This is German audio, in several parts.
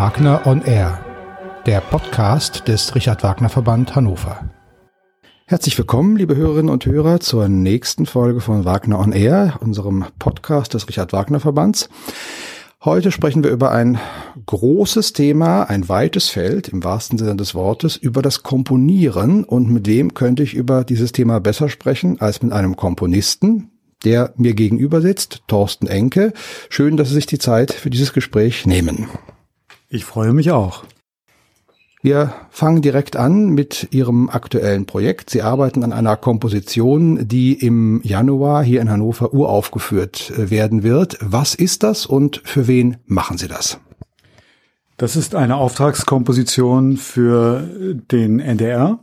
Wagner on Air, der Podcast des Richard Wagner Verband Hannover. Herzlich willkommen, liebe Hörerinnen und Hörer, zur nächsten Folge von Wagner on Air, unserem Podcast des Richard Wagner Verbands. Heute sprechen wir über ein großes Thema, ein weites Feld im wahrsten Sinne des Wortes, über das Komponieren. Und mit wem könnte ich über dieses Thema besser sprechen als mit einem Komponisten, der mir gegenüber sitzt, Thorsten Enke. Schön, dass Sie sich die Zeit für dieses Gespräch nehmen. Ich freue mich auch. Wir fangen direkt an mit Ihrem aktuellen Projekt. Sie arbeiten an einer Komposition, die im Januar hier in Hannover uraufgeführt äh, werden wird. Was ist das und für wen machen Sie das? Das ist eine Auftragskomposition für den NDR.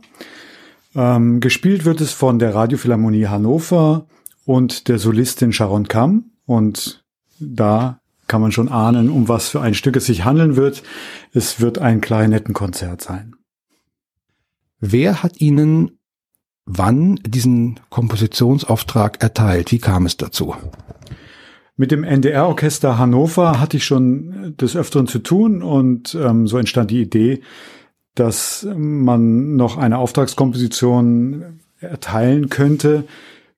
Ähm, gespielt wird es von der Radiophilharmonie Hannover und der Solistin Sharon Kamm. Und da kann man schon ahnen, um was für ein Stück es sich handeln wird. Es wird ein Klarinettenkonzert sein. Wer hat Ihnen wann diesen Kompositionsauftrag erteilt? Wie kam es dazu? Mit dem NDR-Orchester Hannover hatte ich schon des Öfteren zu tun und ähm, so entstand die Idee, dass man noch eine Auftragskomposition erteilen könnte,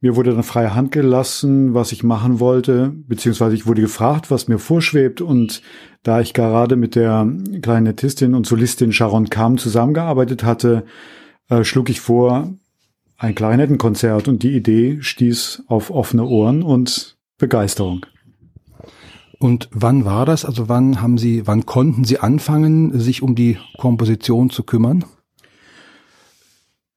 mir wurde dann freie Hand gelassen, was ich machen wollte, beziehungsweise ich wurde gefragt, was mir vorschwebt. Und da ich gerade mit der Klarinettistin und Solistin Sharon Kam zusammengearbeitet hatte, äh, schlug ich vor, ein Klarinettenkonzert. Und die Idee stieß auf offene Ohren und Begeisterung. Und wann war das? Also wann haben Sie, wann konnten Sie anfangen, sich um die Komposition zu kümmern?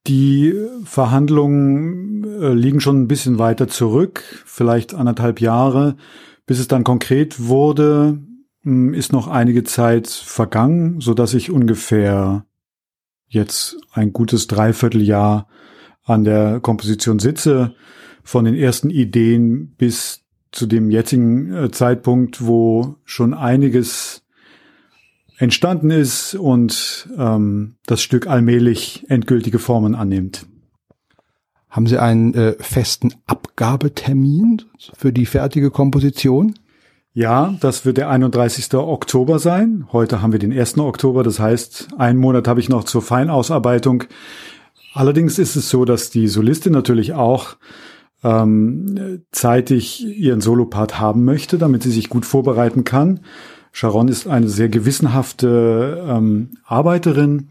Die Verhandlungen äh, liegen schon ein bisschen weiter zurück, vielleicht anderthalb Jahre. Bis es dann konkret wurde, hm, ist noch einige Zeit vergangen, so dass ich ungefähr jetzt ein gutes Dreivierteljahr an der Komposition sitze, von den ersten Ideen bis zu dem jetzigen äh, Zeitpunkt, wo schon einiges entstanden ist und ähm, das Stück allmählich endgültige Formen annimmt. Haben Sie einen äh, festen Abgabetermin für die fertige Komposition? Ja, das wird der 31. Oktober sein. Heute haben wir den 1. Oktober, das heißt, einen Monat habe ich noch zur Feinausarbeitung. Allerdings ist es so, dass die Solistin natürlich auch ähm, zeitig ihren Solopart haben möchte, damit sie sich gut vorbereiten kann. Sharon ist eine sehr gewissenhafte ähm, Arbeiterin,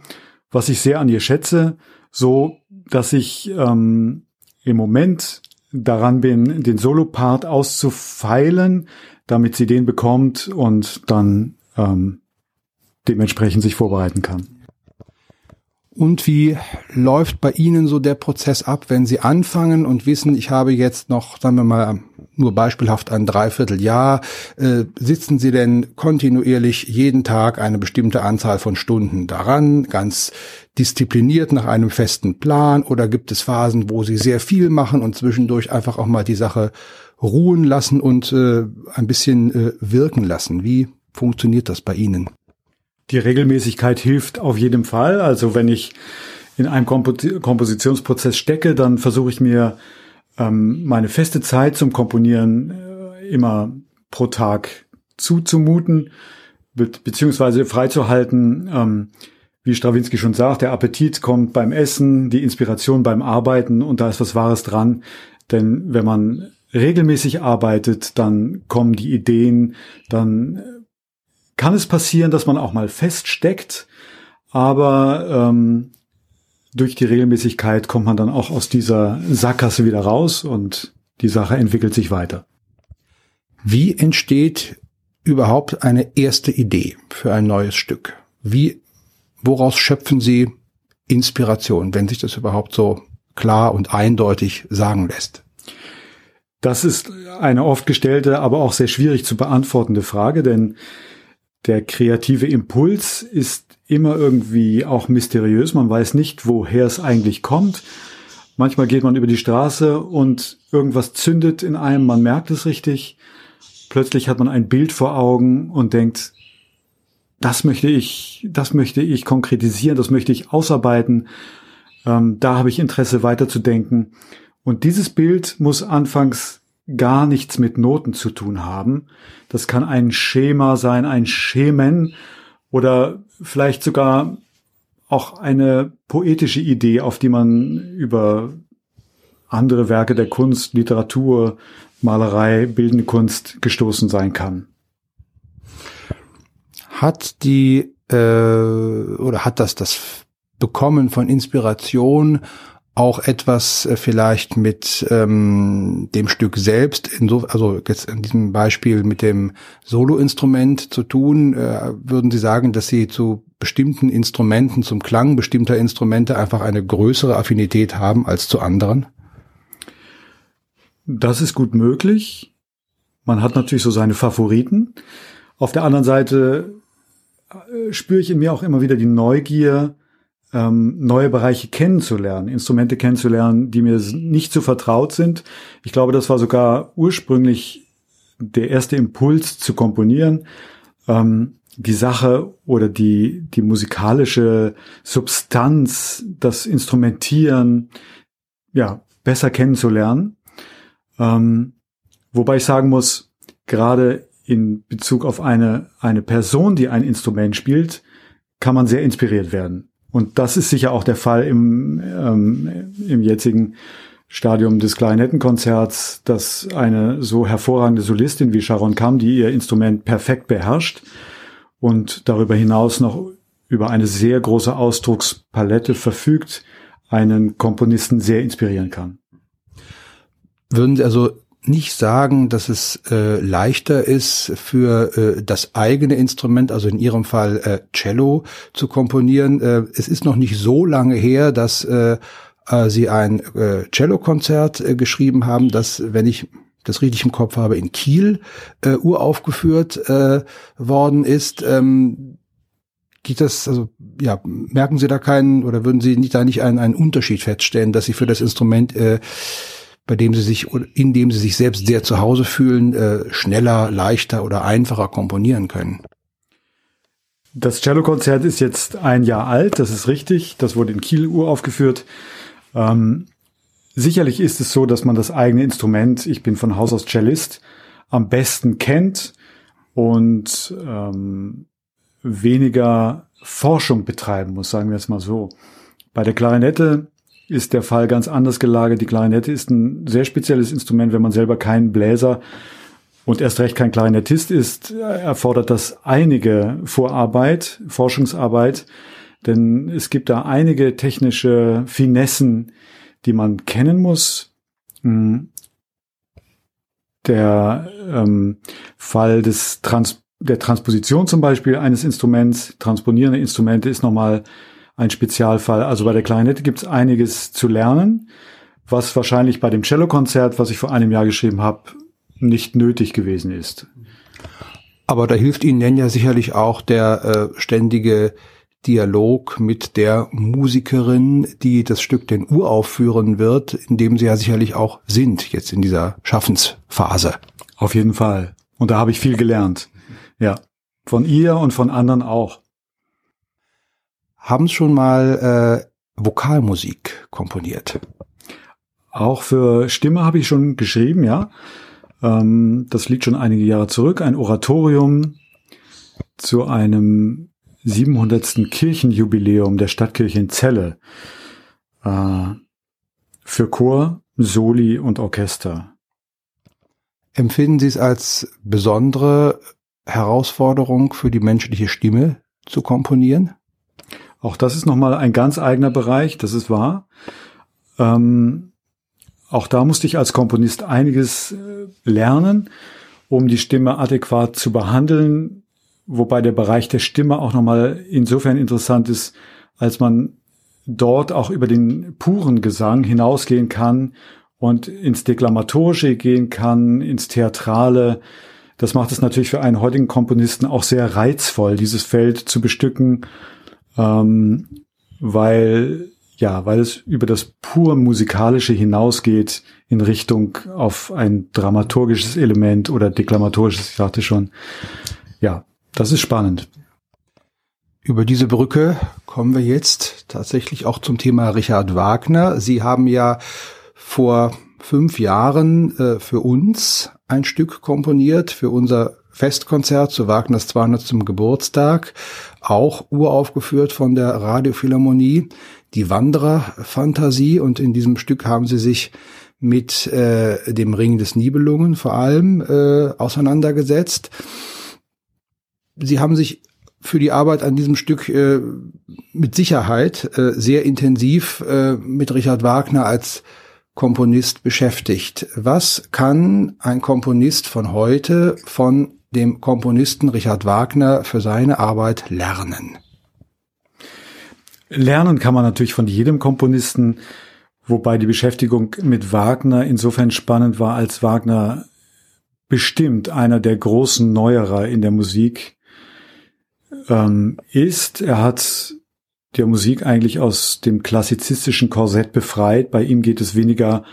was ich sehr an ihr schätze, so dass ich ähm, im Moment daran bin, den Solopart auszufeilen, damit sie den bekommt und dann ähm, dementsprechend sich vorbereiten kann. Und wie läuft bei Ihnen so der Prozess ab, wenn Sie anfangen und wissen, ich habe jetzt noch, sagen wir mal, nur beispielhaft ein Dreivierteljahr, äh, sitzen Sie denn kontinuierlich jeden Tag eine bestimmte Anzahl von Stunden daran, ganz diszipliniert nach einem festen Plan oder gibt es Phasen, wo Sie sehr viel machen und zwischendurch einfach auch mal die Sache ruhen lassen und äh, ein bisschen äh, wirken lassen? Wie funktioniert das bei Ihnen? Die Regelmäßigkeit hilft auf jeden Fall. Also wenn ich in einem Kompositionsprozess stecke, dann versuche ich mir ähm, meine feste Zeit zum Komponieren äh, immer pro Tag zuzumuten, be beziehungsweise freizuhalten. Ähm, wie Strawinski schon sagt, der Appetit kommt beim Essen, die Inspiration beim Arbeiten und da ist was Wahres dran. Denn wenn man regelmäßig arbeitet, dann kommen die Ideen, dann kann es passieren, dass man auch mal feststeckt, aber ähm, durch die Regelmäßigkeit kommt man dann auch aus dieser Sackgasse wieder raus und die Sache entwickelt sich weiter. Wie entsteht überhaupt eine erste Idee für ein neues Stück? Wie, woraus schöpfen Sie Inspiration, wenn sich das überhaupt so klar und eindeutig sagen lässt? Das ist eine oft gestellte, aber auch sehr schwierig zu beantwortende Frage, denn der kreative Impuls ist immer irgendwie auch mysteriös. Man weiß nicht, woher es eigentlich kommt. Manchmal geht man über die Straße und irgendwas zündet in einem, man merkt es richtig. Plötzlich hat man ein Bild vor Augen und denkt, das möchte ich, das möchte ich konkretisieren, das möchte ich ausarbeiten. Ähm, da habe ich Interesse weiterzudenken. Und dieses Bild muss anfangs gar nichts mit Noten zu tun haben. Das kann ein Schema sein, ein Schemen oder vielleicht sogar auch eine poetische Idee, auf die man über andere Werke der Kunst, Literatur, Malerei, bildende Kunst gestoßen sein kann. Hat die äh, oder hat das das Bekommen von Inspiration auch etwas äh, vielleicht mit ähm, dem Stück selbst, inso, also jetzt in diesem Beispiel mit dem Soloinstrument zu tun? Äh, würden Sie sagen, dass Sie zu bestimmten Instrumenten, zum Klang bestimmter Instrumente einfach eine größere Affinität haben als zu anderen? Das ist gut möglich. Man hat natürlich so seine Favoriten. Auf der anderen Seite äh, spüre ich in mir auch immer wieder die Neugier, ähm, neue Bereiche kennenzulernen, Instrumente kennenzulernen, die mir nicht so vertraut sind. Ich glaube, das war sogar ursprünglich der erste Impuls zu komponieren, ähm, die Sache oder die, die musikalische Substanz, das Instrumentieren, ja, besser kennenzulernen. Ähm, wobei ich sagen muss, gerade in Bezug auf eine, eine Person, die ein Instrument spielt, kann man sehr inspiriert werden. Und das ist sicher auch der Fall im, ähm, im jetzigen Stadium des Klarinettenkonzerts, dass eine so hervorragende Solistin wie Sharon Kam, die ihr Instrument perfekt beherrscht und darüber hinaus noch über eine sehr große Ausdruckspalette verfügt, einen Komponisten sehr inspirieren kann. Würden Sie also nicht sagen, dass es äh, leichter ist für äh, das eigene Instrument, also in Ihrem Fall äh, Cello, zu komponieren. Äh, es ist noch nicht so lange her, dass äh, äh, Sie ein äh, Cello-Konzert äh, geschrieben haben, das, wenn ich das richtig im Kopf habe, in Kiel äh, uraufgeführt äh, worden ist. Ähm, geht das, also ja, merken Sie da keinen oder würden Sie nicht da nicht einen, einen Unterschied feststellen, dass Sie für das Instrument äh, bei dem sie sich, in dem sie sich selbst sehr zu Hause fühlen, äh, schneller, leichter oder einfacher komponieren können. Das Cello-Konzert ist jetzt ein Jahr alt, das ist richtig. Das wurde in Kiel uraufgeführt. Ähm, sicherlich ist es so, dass man das eigene Instrument, ich bin von Haus aus Cellist, am besten kennt und ähm, weniger Forschung betreiben muss, sagen wir es mal so. Bei der Klarinette ist der Fall ganz anders gelagert. Die Klarinette ist ein sehr spezielles Instrument, wenn man selber kein Bläser und erst recht kein Klarinettist ist, erfordert das einige Vorarbeit, Forschungsarbeit, denn es gibt da einige technische Finessen, die man kennen muss. Hm. Der ähm, Fall des Trans der Transposition zum Beispiel eines Instruments, transponierende Instrumente ist nochmal ein Spezialfall. Also bei der Klarinette gibt es einiges zu lernen, was wahrscheinlich bei dem Cellokonzert, was ich vor einem Jahr geschrieben habe, nicht nötig gewesen ist. Aber da hilft Ihnen ja sicherlich auch der äh, ständige Dialog mit der Musikerin, die das Stück denn uraufführen wird, in dem Sie ja sicherlich auch sind, jetzt in dieser Schaffensphase. Auf jeden Fall. Und da habe ich viel gelernt. Ja. Von ihr und von anderen auch haben schon mal äh, Vokalmusik komponiert. Auch für Stimme habe ich schon geschrieben, ja. Ähm, das liegt schon einige Jahre zurück. Ein Oratorium zu einem 700. Kirchenjubiläum der Stadtkirche in Celle. Äh, für Chor, Soli und Orchester. Empfinden Sie es als besondere Herausforderung für die menschliche Stimme zu komponieren? Auch das ist nochmal ein ganz eigener Bereich, das ist wahr. Ähm, auch da musste ich als Komponist einiges äh, lernen, um die Stimme adäquat zu behandeln, wobei der Bereich der Stimme auch nochmal insofern interessant ist, als man dort auch über den puren Gesang hinausgehen kann und ins Deklamatorische gehen kann, ins Theatrale. Das macht es natürlich für einen heutigen Komponisten auch sehr reizvoll, dieses Feld zu bestücken ähm, weil ja, weil es über das pur musikalische hinausgeht in Richtung auf ein dramaturgisches Element oder deklamatorisches, ich sagte schon. Ja, das ist spannend. Über diese Brücke kommen wir jetzt tatsächlich auch zum Thema Richard Wagner. Sie haben ja vor fünf Jahren äh, für uns ein Stück komponiert, für unser Festkonzert zu Wagners 200. Geburtstag auch uraufgeführt von der Radiophilharmonie, die Wanderer-Fantasie. Und in diesem Stück haben sie sich mit äh, dem Ring des Nibelungen vor allem äh, auseinandergesetzt. Sie haben sich für die Arbeit an diesem Stück äh, mit Sicherheit äh, sehr intensiv äh, mit Richard Wagner als Komponist beschäftigt. Was kann ein Komponist von heute von dem Komponisten Richard Wagner für seine Arbeit lernen? Lernen kann man natürlich von jedem Komponisten, wobei die Beschäftigung mit Wagner insofern spannend war, als Wagner bestimmt einer der großen Neuerer in der Musik ähm, ist. Er hat der Musik eigentlich aus dem klassizistischen Korsett befreit. Bei ihm geht es weniger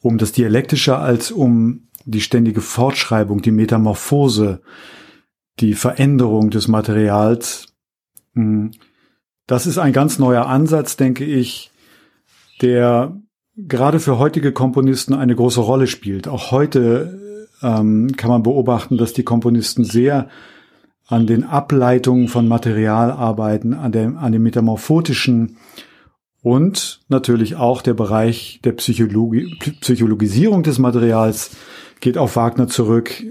um das Dialektische als um die ständige Fortschreibung, die Metamorphose, die Veränderung des Materials. Hm. Das ist ein ganz neuer Ansatz, denke ich, der gerade für heutige Komponisten eine große Rolle spielt. Auch heute ähm, kann man beobachten, dass die Komponisten sehr an den Ableitungen von Material arbeiten, an, dem, an dem metamorphotischen und natürlich auch der Bereich der Psychologie, Psychologisierung des Materials geht auf Wagner zurück.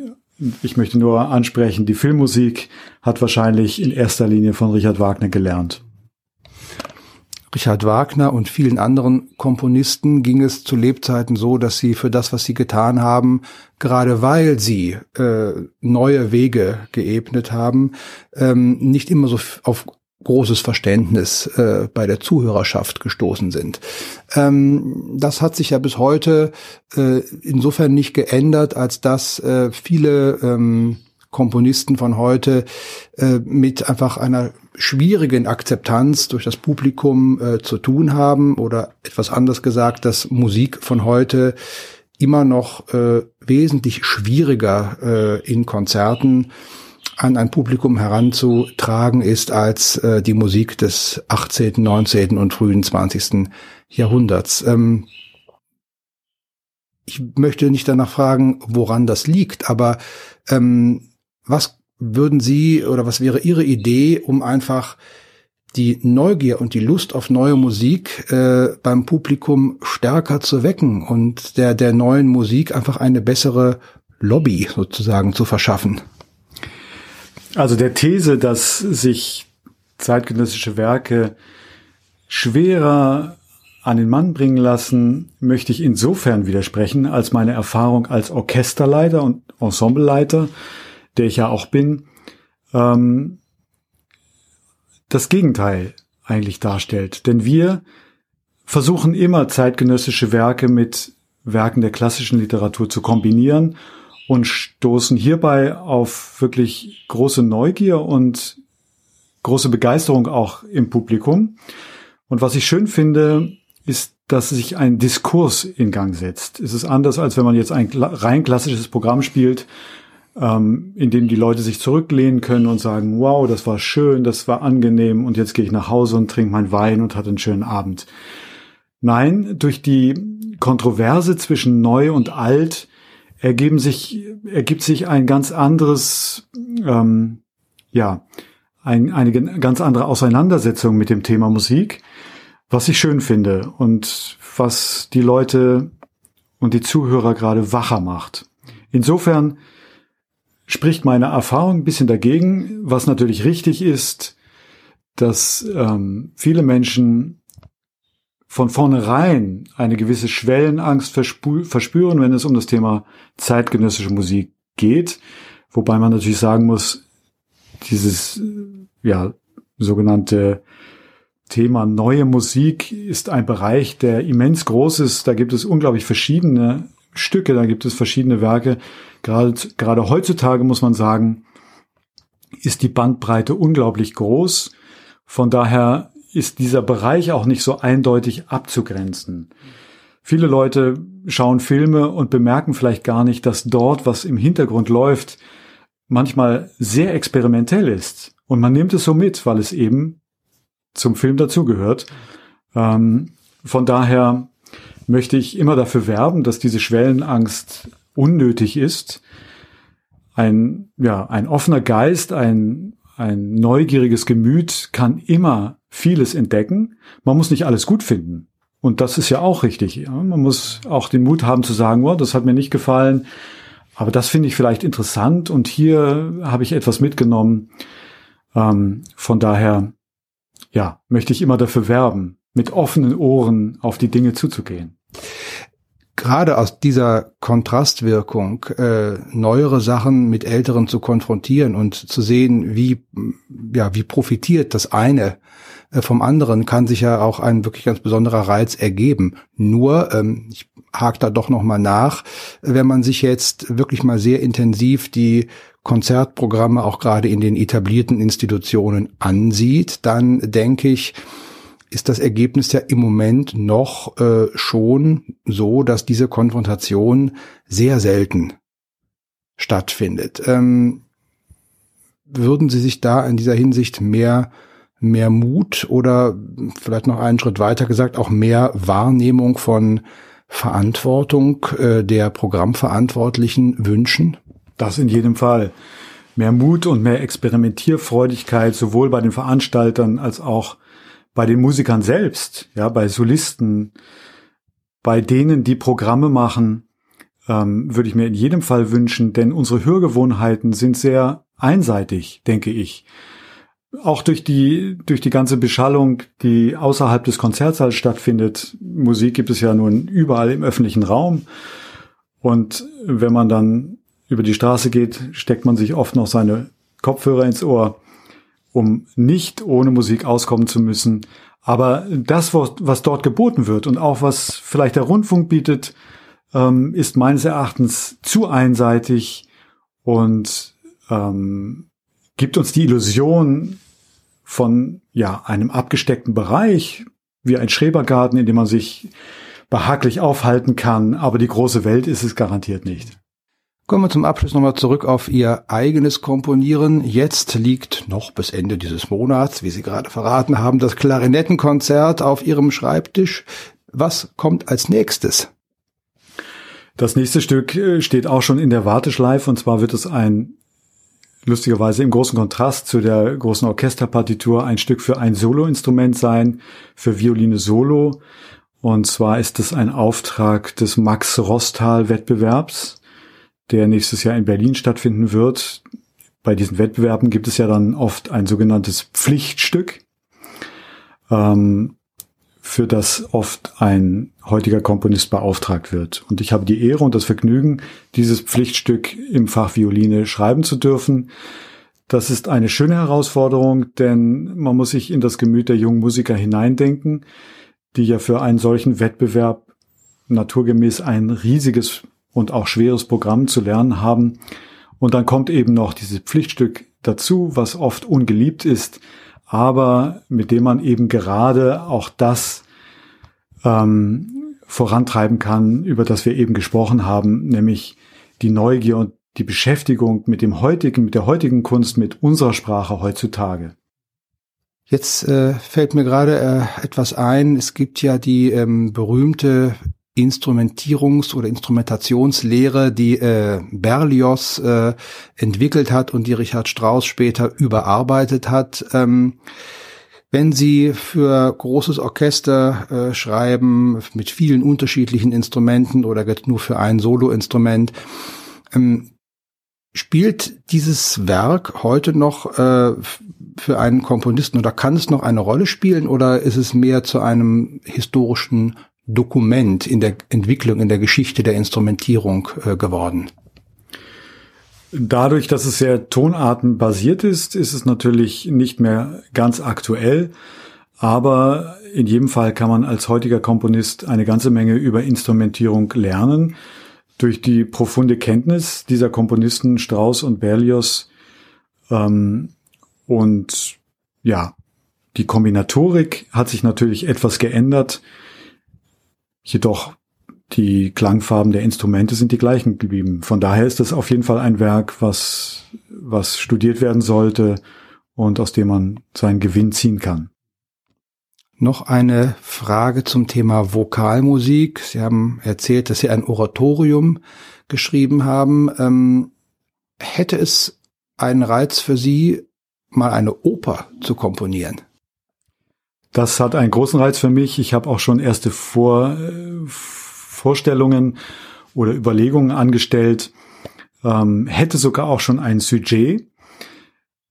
Ich möchte nur ansprechen, die Filmmusik hat wahrscheinlich in erster Linie von Richard Wagner gelernt. Richard Wagner und vielen anderen Komponisten ging es zu Lebzeiten so, dass sie für das, was sie getan haben, gerade weil sie äh, neue Wege geebnet haben, ähm, nicht immer so auf großes Verständnis äh, bei der Zuhörerschaft gestoßen sind. Ähm, das hat sich ja bis heute äh, insofern nicht geändert, als dass äh, viele ähm, Komponisten von heute äh, mit einfach einer schwierigen Akzeptanz durch das Publikum äh, zu tun haben oder etwas anders gesagt, dass Musik von heute immer noch äh, wesentlich schwieriger in Konzerten an ein Publikum heranzutragen ist als äh, die Musik des 18., 19. und frühen 20. Jahrhunderts. Ähm, ich möchte nicht danach fragen, woran das liegt, aber ähm, was würden Sie oder was wäre Ihre Idee, um einfach die Neugier und die Lust auf neue Musik äh, beim Publikum stärker zu wecken und der der neuen Musik einfach eine bessere Lobby sozusagen zu verschaffen? Also der These, dass sich zeitgenössische Werke schwerer an den Mann bringen lassen, möchte ich insofern widersprechen, als meine Erfahrung als Orchesterleiter und Ensembleleiter der ich ja auch bin, ähm, das Gegenteil eigentlich darstellt. Denn wir versuchen immer zeitgenössische Werke mit Werken der klassischen Literatur zu kombinieren und stoßen hierbei auf wirklich große Neugier und große Begeisterung auch im Publikum. Und was ich schön finde, ist, dass sich ein Diskurs in Gang setzt. Es ist anders, als wenn man jetzt ein rein klassisches Programm spielt, ähm, in dem die Leute sich zurücklehnen können und sagen, wow, das war schön, das war angenehm und jetzt gehe ich nach Hause und trinke meinen Wein und hatte einen schönen Abend. Nein, durch die Kontroverse zwischen neu und alt ergeben sich, ergibt sich ein ganz anderes, ähm, ja, ein, eine ganz andere Auseinandersetzung mit dem Thema Musik, was ich schön finde und was die Leute und die Zuhörer gerade wacher macht. Insofern spricht meine Erfahrung ein bisschen dagegen, was natürlich richtig ist, dass ähm, viele Menschen von vornherein eine gewisse Schwellenangst verspüren, wenn es um das Thema zeitgenössische Musik geht. Wobei man natürlich sagen muss, dieses ja sogenannte Thema neue Musik ist ein Bereich, der immens groß ist. Da gibt es unglaublich verschiedene Stücke, da gibt es verschiedene Werke. Gerade, gerade heutzutage muss man sagen, ist die Bandbreite unglaublich groß. Von daher ist dieser Bereich auch nicht so eindeutig abzugrenzen. Viele Leute schauen Filme und bemerken vielleicht gar nicht, dass dort, was im Hintergrund läuft, manchmal sehr experimentell ist. Und man nimmt es so mit, weil es eben zum Film dazugehört. Ähm, von daher möchte ich immer dafür werben, dass diese Schwellenangst unnötig ist. Ein, ja, ein offener Geist, ein, ein neugieriges Gemüt kann immer vieles entdecken. Man muss nicht alles gut finden. Und das ist ja auch richtig. Ja? Man muss auch den Mut haben zu sagen, oh, das hat mir nicht gefallen, aber das finde ich vielleicht interessant und hier habe ich etwas mitgenommen. Ähm, von daher, ja, möchte ich immer dafür werben, mit offenen Ohren auf die Dinge zuzugehen gerade aus dieser Kontrastwirkung äh, neuere Sachen mit älteren zu konfrontieren und zu sehen, wie ja wie profitiert das eine vom anderen, kann sich ja auch ein wirklich ganz besonderer Reiz ergeben. Nur ähm, ich hake da doch noch mal nach, wenn man sich jetzt wirklich mal sehr intensiv die Konzertprogramme auch gerade in den etablierten Institutionen ansieht, dann denke ich, ist das Ergebnis ja im Moment noch äh, schon so, dass diese Konfrontation sehr selten stattfindet. Ähm, würden Sie sich da in dieser Hinsicht mehr mehr Mut oder vielleicht noch einen Schritt weiter gesagt auch mehr Wahrnehmung von Verantwortung äh, der Programmverantwortlichen wünschen? Das in jedem Fall. Mehr Mut und mehr Experimentierfreudigkeit sowohl bei den Veranstaltern als auch bei den Musikern selbst, ja, bei Solisten, bei denen, die Programme machen, ähm, würde ich mir in jedem Fall wünschen, denn unsere Hörgewohnheiten sind sehr einseitig, denke ich. Auch durch die, durch die ganze Beschallung, die außerhalb des Konzertsaals stattfindet. Musik gibt es ja nun überall im öffentlichen Raum. Und wenn man dann über die Straße geht, steckt man sich oft noch seine Kopfhörer ins Ohr um nicht ohne Musik auskommen zu müssen. Aber das, was dort geboten wird und auch was vielleicht der Rundfunk bietet, ähm, ist meines Erachtens zu einseitig und ähm, gibt uns die Illusion von ja einem abgesteckten Bereich wie ein Schrebergarten, in dem man sich behaglich aufhalten kann. Aber die große Welt ist es garantiert nicht. Kommen wir zum Abschluss nochmal zurück auf Ihr eigenes Komponieren. Jetzt liegt noch bis Ende dieses Monats, wie Sie gerade verraten haben, das Klarinettenkonzert auf Ihrem Schreibtisch. Was kommt als nächstes? Das nächste Stück äh, steht auch schon in der Warteschleife und zwar wird es ein lustigerweise im großen Kontrast zu der großen Orchesterpartitur ein Stück für ein Soloinstrument sein, für Violine Solo. Und zwar ist es ein Auftrag des Max Rostal Wettbewerbs der nächstes Jahr in Berlin stattfinden wird. Bei diesen Wettbewerben gibt es ja dann oft ein sogenanntes Pflichtstück, ähm, für das oft ein heutiger Komponist beauftragt wird. Und ich habe die Ehre und das Vergnügen, dieses Pflichtstück im Fach Violine schreiben zu dürfen. Das ist eine schöne Herausforderung, denn man muss sich in das Gemüt der jungen Musiker hineindenken, die ja für einen solchen Wettbewerb naturgemäß ein riesiges und auch schweres Programm zu lernen haben. Und dann kommt eben noch dieses Pflichtstück dazu, was oft ungeliebt ist, aber mit dem man eben gerade auch das ähm, vorantreiben kann, über das wir eben gesprochen haben, nämlich die Neugier und die Beschäftigung mit dem heutigen, mit der heutigen Kunst, mit unserer Sprache heutzutage. Jetzt äh, fällt mir gerade äh, etwas ein. Es gibt ja die ähm, berühmte Instrumentierungs- oder Instrumentationslehre, die äh, Berlioz äh, entwickelt hat und die Richard Strauss später überarbeitet hat. Ähm, wenn Sie für großes Orchester äh, schreiben, mit vielen unterschiedlichen Instrumenten oder nur für ein Soloinstrument, ähm, spielt dieses Werk heute noch äh, für einen Komponisten oder kann es noch eine Rolle spielen oder ist es mehr zu einem historischen Dokument in der Entwicklung, in der Geschichte der Instrumentierung äh, geworden? Dadurch, dass es sehr tonartenbasiert ist, ist es natürlich nicht mehr ganz aktuell. Aber in jedem Fall kann man als heutiger Komponist eine ganze Menge über Instrumentierung lernen. Durch die profunde Kenntnis dieser Komponisten Strauss und Berlioz. Ähm, und ja, die Kombinatorik hat sich natürlich etwas geändert. Jedoch die Klangfarben der Instrumente sind die gleichen geblieben. Von daher ist das auf jeden Fall ein Werk, was, was studiert werden sollte und aus dem man seinen Gewinn ziehen kann. Noch eine Frage zum Thema Vokalmusik. Sie haben erzählt, dass Sie ein Oratorium geschrieben haben. Ähm, hätte es einen Reiz für Sie, mal eine Oper zu komponieren? Das hat einen großen Reiz für mich. Ich habe auch schon erste Vor, äh, Vorstellungen oder Überlegungen angestellt, ähm, hätte sogar auch schon ein Sujet.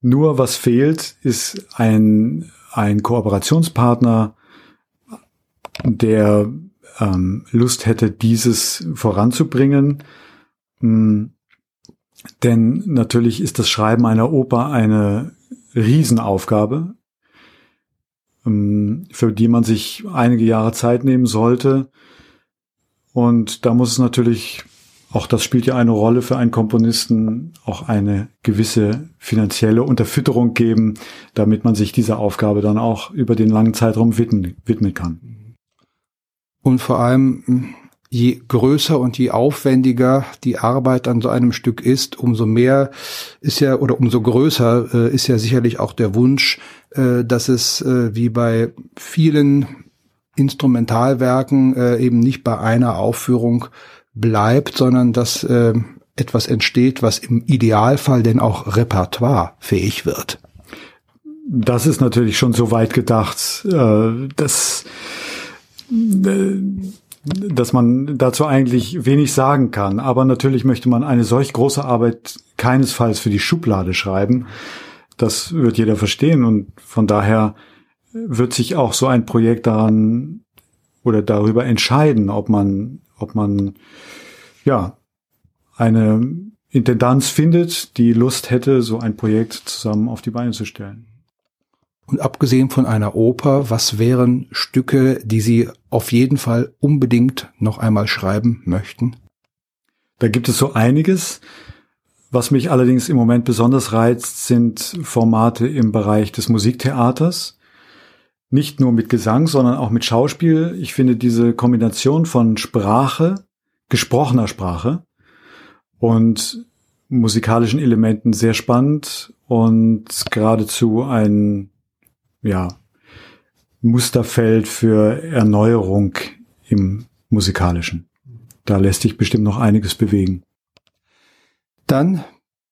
Nur was fehlt, ist ein, ein Kooperationspartner, der ähm, Lust hätte, dieses voranzubringen. Mhm. Denn natürlich ist das Schreiben einer Oper eine Riesenaufgabe, für die man sich einige Jahre Zeit nehmen sollte. Und da muss es natürlich, auch das spielt ja eine Rolle für einen Komponisten, auch eine gewisse finanzielle Unterfütterung geben, damit man sich dieser Aufgabe dann auch über den langen Zeitraum widmen, widmen kann. Und vor allem, je größer und je aufwendiger die Arbeit an so einem Stück ist, umso mehr ist ja oder umso größer äh, ist ja sicherlich auch der Wunsch, äh, dass es äh, wie bei vielen Instrumentalwerken äh, eben nicht bei einer Aufführung bleibt, sondern dass äh, etwas entsteht, was im Idealfall denn auch repertoirefähig wird. Das ist natürlich schon so weit gedacht, äh, dass, äh, dass man dazu eigentlich wenig sagen kann. Aber natürlich möchte man eine solch große Arbeit keinesfalls für die Schublade schreiben. Das wird jeder verstehen und von daher wird sich auch so ein Projekt daran oder darüber entscheiden, ob man, ob man, ja, eine Intendanz findet, die Lust hätte, so ein Projekt zusammen auf die Beine zu stellen. Und abgesehen von einer Oper, was wären Stücke, die Sie auf jeden Fall unbedingt noch einmal schreiben möchten? Da gibt es so einiges. Was mich allerdings im Moment besonders reizt, sind Formate im Bereich des Musiktheaters nicht nur mit Gesang, sondern auch mit Schauspiel. Ich finde diese Kombination von Sprache, gesprochener Sprache und musikalischen Elementen sehr spannend und geradezu ein, ja, Musterfeld für Erneuerung im musikalischen. Da lässt sich bestimmt noch einiges bewegen. Dann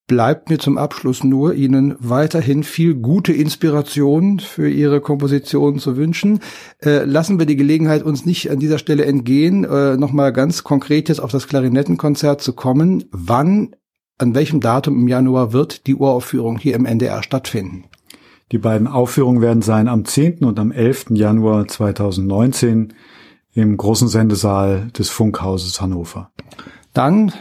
bleibt mir zum Abschluss nur, Ihnen weiterhin viel gute Inspiration für Ihre Kompositionen zu wünschen. Äh, lassen wir die Gelegenheit uns nicht an dieser Stelle entgehen, äh, nochmal ganz konkret jetzt auf das Klarinettenkonzert zu kommen. Wann, an welchem Datum im Januar wird die Uraufführung hier im NDR stattfinden? Die beiden Aufführungen werden sein am 10. und am 11. Januar 2019 im großen Sendesaal des Funkhauses Hannover. Dann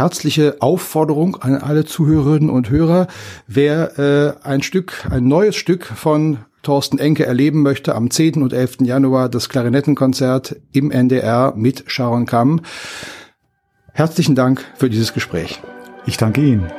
herzliche Aufforderung an alle Zuhörerinnen und Hörer, wer äh, ein Stück, ein neues Stück von Thorsten Enke erleben möchte am 10. und 11. Januar das Klarinettenkonzert im NDR mit Sharon Kamm. Herzlichen Dank für dieses Gespräch. Ich danke Ihnen.